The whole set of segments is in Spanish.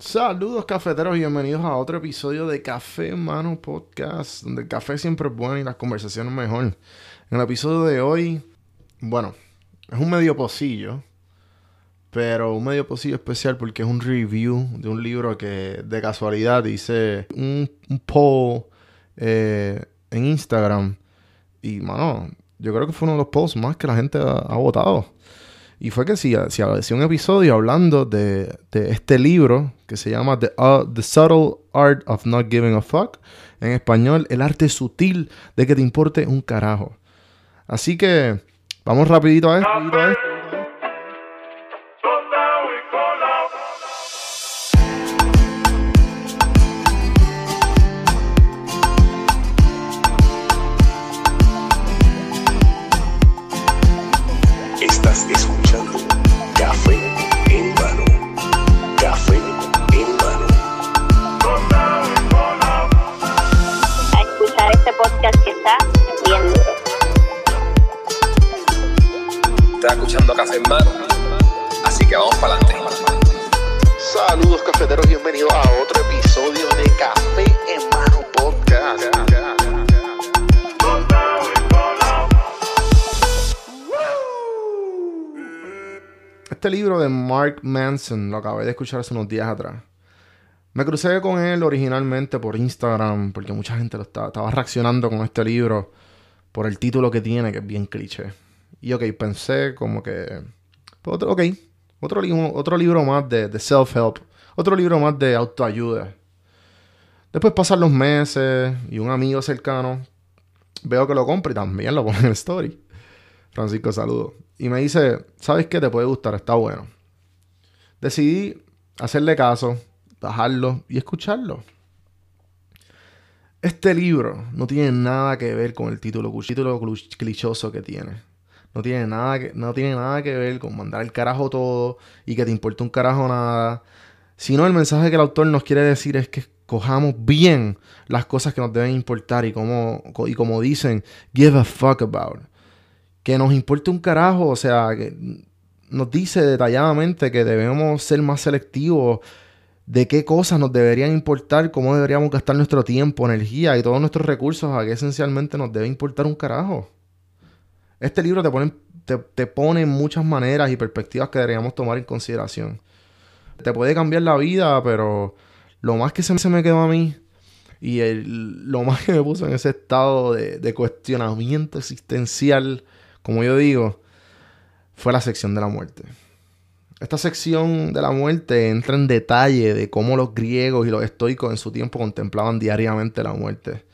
Saludos cafeteros y bienvenidos a otro episodio de Café Mano Podcast, donde el café siempre es bueno y las conversaciones mejor. En el episodio de hoy, bueno, es un medio pocillo, pero un medio pocillo especial porque es un review de un libro que de casualidad hice un, un poll eh, en Instagram y, mano, yo creo que fue uno de los posts más que la gente ha, ha votado. Y fue que si, si un episodio hablando de, este libro que se llama The, uh, The Subtle Art of Not Giving a Fuck. En español, el arte sutil de que te importe un carajo. Así que vamos. Rapidito a esto. Cafeteros, bienvenidos a otro episodio de Café en Mano Podcast. Este libro de Mark Manson lo acabé de escuchar hace unos días atrás. Me crucé con él originalmente por Instagram porque mucha gente lo estaba, reaccionando con este libro por el título que tiene, que es bien cliché. Y ok, pensé como que... pues, otro- Ok, otro, li- otro libro más de, de self-help. Otro libro más de autoayuda. Después pasan los meses y un amigo cercano veo que lo compra y también lo pone en el story. Francisco, saludo. Y me dice, ¿sabes qué? Te puede gustar, está bueno. Decidí hacerle caso, bajarlo y escucharlo. Este libro no tiene nada que ver con el título, título clu- clichoso que tiene. No tiene, nada que, no tiene nada que ver con mandar el carajo todo y que te importe un carajo nada. Sino el mensaje que el autor nos quiere decir es que cojamos bien las cosas que nos deben importar y como, y como dicen, give a fuck about. Que nos importe un carajo, o sea, nos dice detalladamente que debemos ser más selectivos de qué cosas nos deberían importar, cómo deberíamos gastar nuestro tiempo, energía y todos nuestros recursos, a que esencialmente nos debe importar un carajo. Este libro te pone, te, te pone muchas maneras y perspectivas que deberíamos tomar en consideración. Te puede cambiar la vida, pero lo más que se, me quedó a mí y lo más que me puso en ese estado de, cuestionamiento existencial, como yo digo, fue la sección de la muerte. Esta sección de la muerte entra en detalle de cómo los griegos y los estoicos en su tiempo contemplaban diariamente la muerte.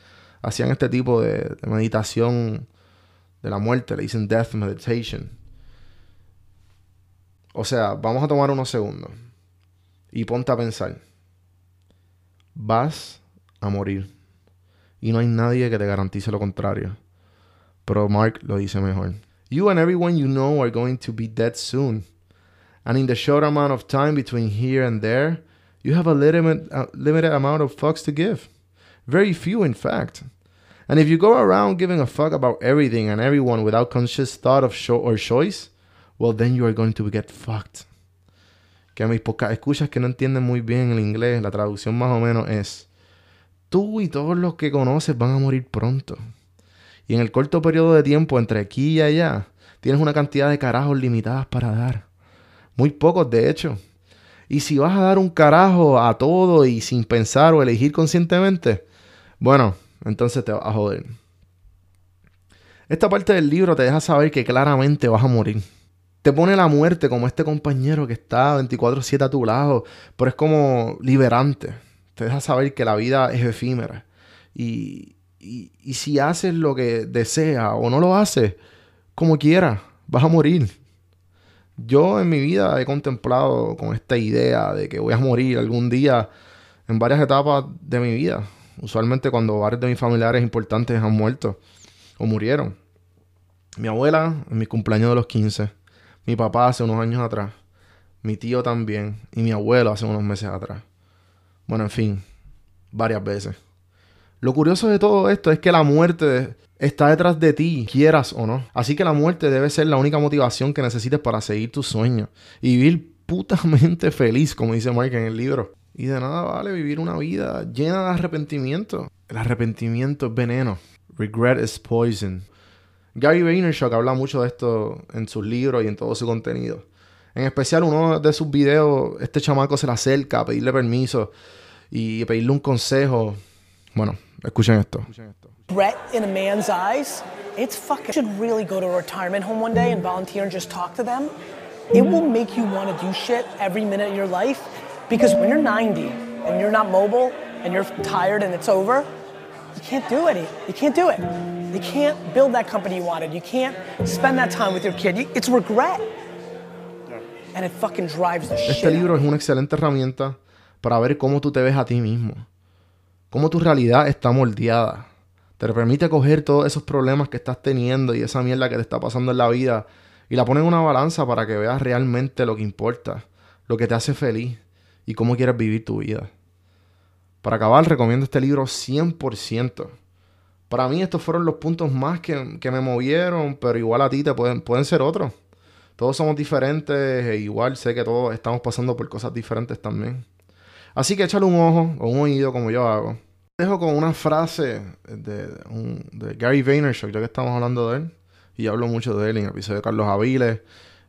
Hacían este tipo de meditación de la muerte, le dicen death meditation. O sea, vamos a tomar unos segundos y ponte a pensar. Vas a morir y no hay nadie que te garantice lo contrario. Pero Mark lo dice mejor. You and everyone you know are going to be dead soon. And in the short amount of time between here and there, you have a limited, limited amount of fucks to give. Very few, in fact. And if you go around giving a fuck about everything and everyone without conscious thought of show or choice, well, then you are going to get fucked. Que a mis escuchas que no entienden muy bien el inglés, la traducción más o menos es: Tú y todos los que conoces van a morir pronto. Y en el corto periodo de tiempo entre aquí y allá, tienes una cantidad de carajos limitadas para dar. Muy pocos, de hecho. Y si vas a dar un carajo a todo y sin pensar o elegir conscientemente, bueno, entonces te vas a joder. Esta parte del libro te deja saber que claramente vas a morir. Te pone la muerte como este compañero que está 24/7 a tu lado, pero es como liberante. Te deja saber que la vida es efímera. Y, y, si haces lo que deseas o no lo haces, como quieras, vas a morir. Yo en mi vida he contemplado con esta idea de que voy a morir algún día en varias etapas de mi vida. Usualmente cuando varios de mis familiares importantes han muerto o murieron. Mi abuela en mi cumpleaños de los 15. Mi papá hace unos años atrás. Mi tío también. Y mi abuelo hace unos meses atrás. Bueno, en fin. Varias veces. Lo curioso de todo esto es que la muerte está detrás de ti, quieras o no. Así que la muerte debe ser la única motivación que necesites para seguir tus sueños y vivir putamente feliz, como dice Mike en el libro. Y de nada vale vivir una vida llena de arrepentimiento. El arrepentimiento es veneno. Regret is poison. Gary Vaynerchuk habla mucho de esto en sus libros y en todo su contenido. En especial uno de sus videos, este chamaco se le acerca a pedirle permiso y pedirle un consejo. Bueno, escuchen esto. in a man's eyes, it's fucking. You should really go to a retirement home one day and volunteer and just talk to them. It will make you want to do shit every minute of your life because when you're 90 and you're not mobile and you're tired and it's over, you can't do it. You can't do it. You can't build that company you wanted. You can't spend that time with your kid. You- It's regret. And it fucking drives the shit. Este out libro es una excelente herramienta para ver cómo tú te ves a ti mismo. Cómo tu realidad está moldeada. Te permite coger todos esos problemas que estás teniendo y esa mierda que te está pasando en la vida y la pones en una balanza para que veas realmente lo que importa, lo que te hace feliz y cómo quieres vivir tu vida. Para acabar, recomiendo este libro 100%. Para mí estos fueron los puntos más que, que me movieron, pero igual a ti te pueden, pueden ser otros. Todos somos diferentes e igual sé que todos estamos pasando por cosas diferentes también. Así que échale un ojo o un oído como yo hago. Dejo con una frase de, Gary Vaynerchuk, ya que estamos hablando de él. Y hablo mucho de él en el episodio de Carlos Aviles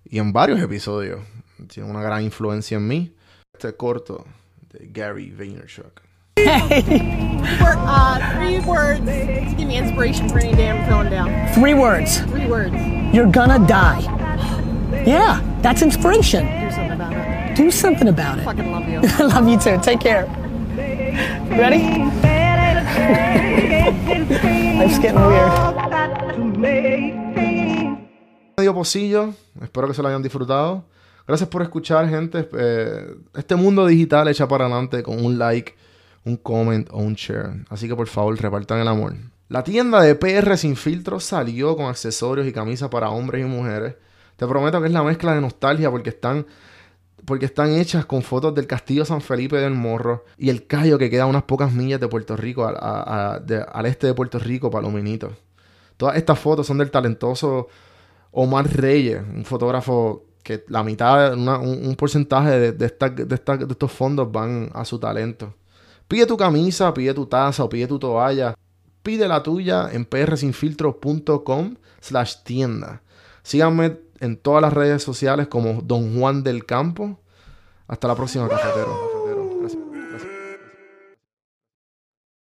y en varios episodios. Tiene una gran influencia en mí. Este corto de Gary Vaynerchuk. Uh, three words to give me inspiration for any day I'm feeling down. Three words. Three words. You're gonna die. Yeah, that's inspiration. Do something about it. Do something about it. Fucking love you. I love you too. Take care. Ready? Life's getting weird. medio pocillo. Espero que se lo hayan disfrutado. Gracias por escuchar, gente. Eh, este mundo digital echa para adelante con un like, un comment o un share. Así que por favor, repartan el amor. La tienda de PR Sin Filtro salió con accesorios y camisas para hombres y mujeres. Te prometo que es la mezcla de nostalgia porque están, porque están hechas con fotos del Castillo San Felipe del Morro y el Cayo que queda a unas pocas millas de Puerto Rico, al este de Puerto Rico, Palominito. Todas estas fotos son del talentoso Omar Reyes, un fotógrafo que la mitad, un, porcentaje de, de esta- de estos fondos van a su talento. Pide tu camisa, pide tu taza o pide tu toalla. Pide la tuya en prsinfiltro.com slash tienda. Síganme en todas las redes sociales como Don Juan del Campo. Hasta la próxima, cafetero.